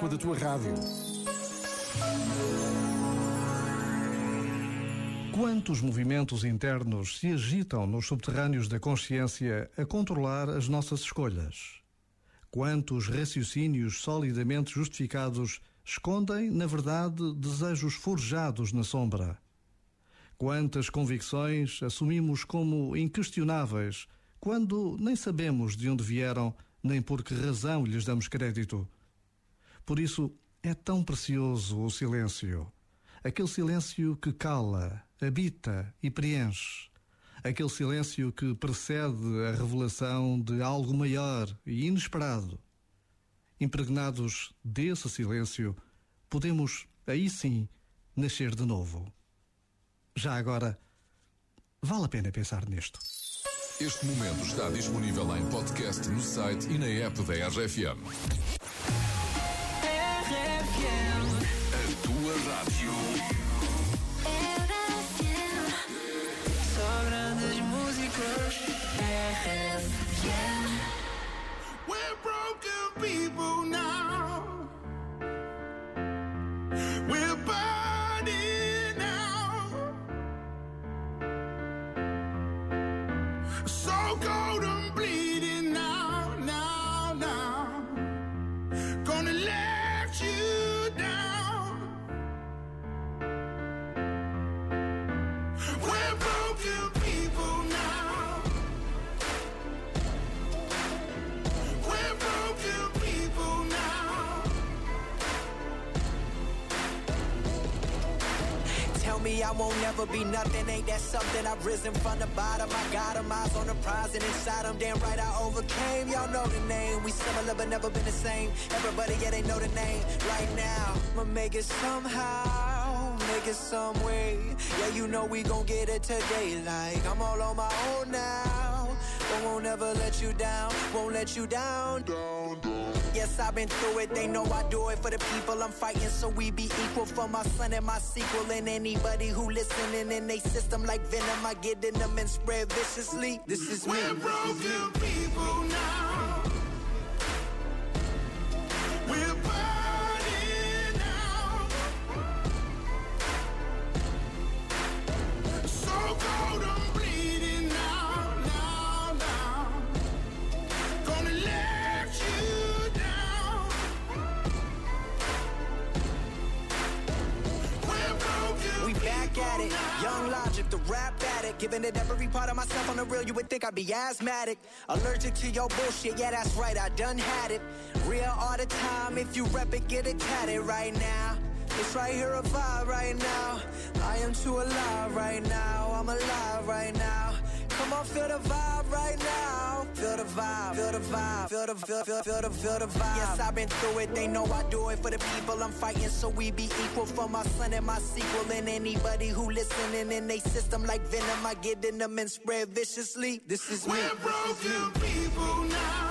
com a da tua rádio. Quantos movimentos internos se agitam nos subterrâneos da consciência a controlar as nossas escolhas? Quantos raciocínios solidamente justificados escondem, na verdade, desejos forjados na sombra? Quantas convicções assumimos como inquestionáveis quando nem sabemos de onde vieram nem por que razão lhes damos crédito? Por isso, é tão precioso o silêncio. Aquele silêncio que cala, habita e preenche. Aquele silêncio que precede a revelação de algo maior e inesperado. Impregnados desse silêncio, podemos, aí sim, nascer de novo. Já agora, vale a pena pensar nisto. Este momento está disponível em podcast no site e na app da RFM. Só grandes músicas. We're broken people now. We're burning now. So cold We're broken people now. We're broken people now. Tell me I won't never be nothing. Ain't that something? I've risen from the bottom. I got 'em eyes on the prize and inside 'em. Damn right I overcame. Y'all know the name. We similar but never been the same. Everybody, yeah, they know the name. Right now, I'ma make it somehow. Make it some way. Yeah, you know we gon' get it today. Like I'm all on my own now. But won't ever let you down. Won't let you down. Down, down. Yes, I've been through it. They know I do it for the people I'm fighting. So we be equal for my son and my sequel. And anybody who listening in they system like venom, I get in them and spread viciously. This is me. We're broken people now. We're back at it. Young logic, the rap addict. Giving it every part of myself on the real, you would think I'd be asthmatic. Allergic to your bullshit, yeah, that's right, I done had it. Real all the time, if you rep it, get it tatted right now. It's right here, a vibe right now. I am too alive right now, I'm alive right now. Come on, feel the vibe right now. Feel the vibe, feel the vibe, feel the feel, feel, feel the feel the vibe. Yes, I've been through it. They know I do it for the people I'm fighting. So we be equal for my son and my sequel. And anybody who listening in they system like venom, I get in them and spread viciously. This is me. We're broken people now.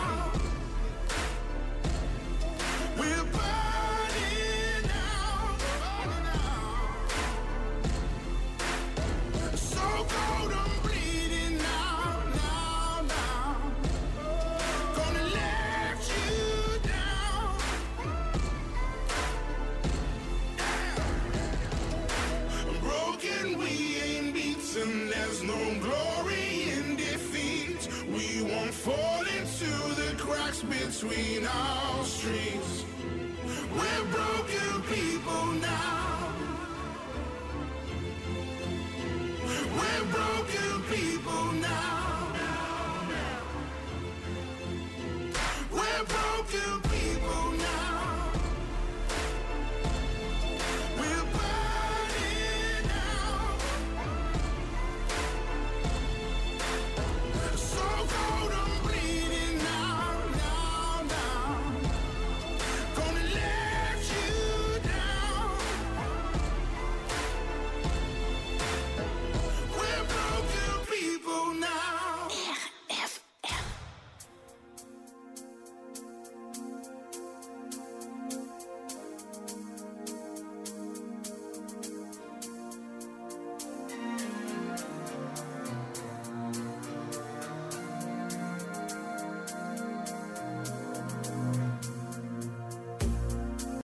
fall into the cracks between our streets. We're broken people now.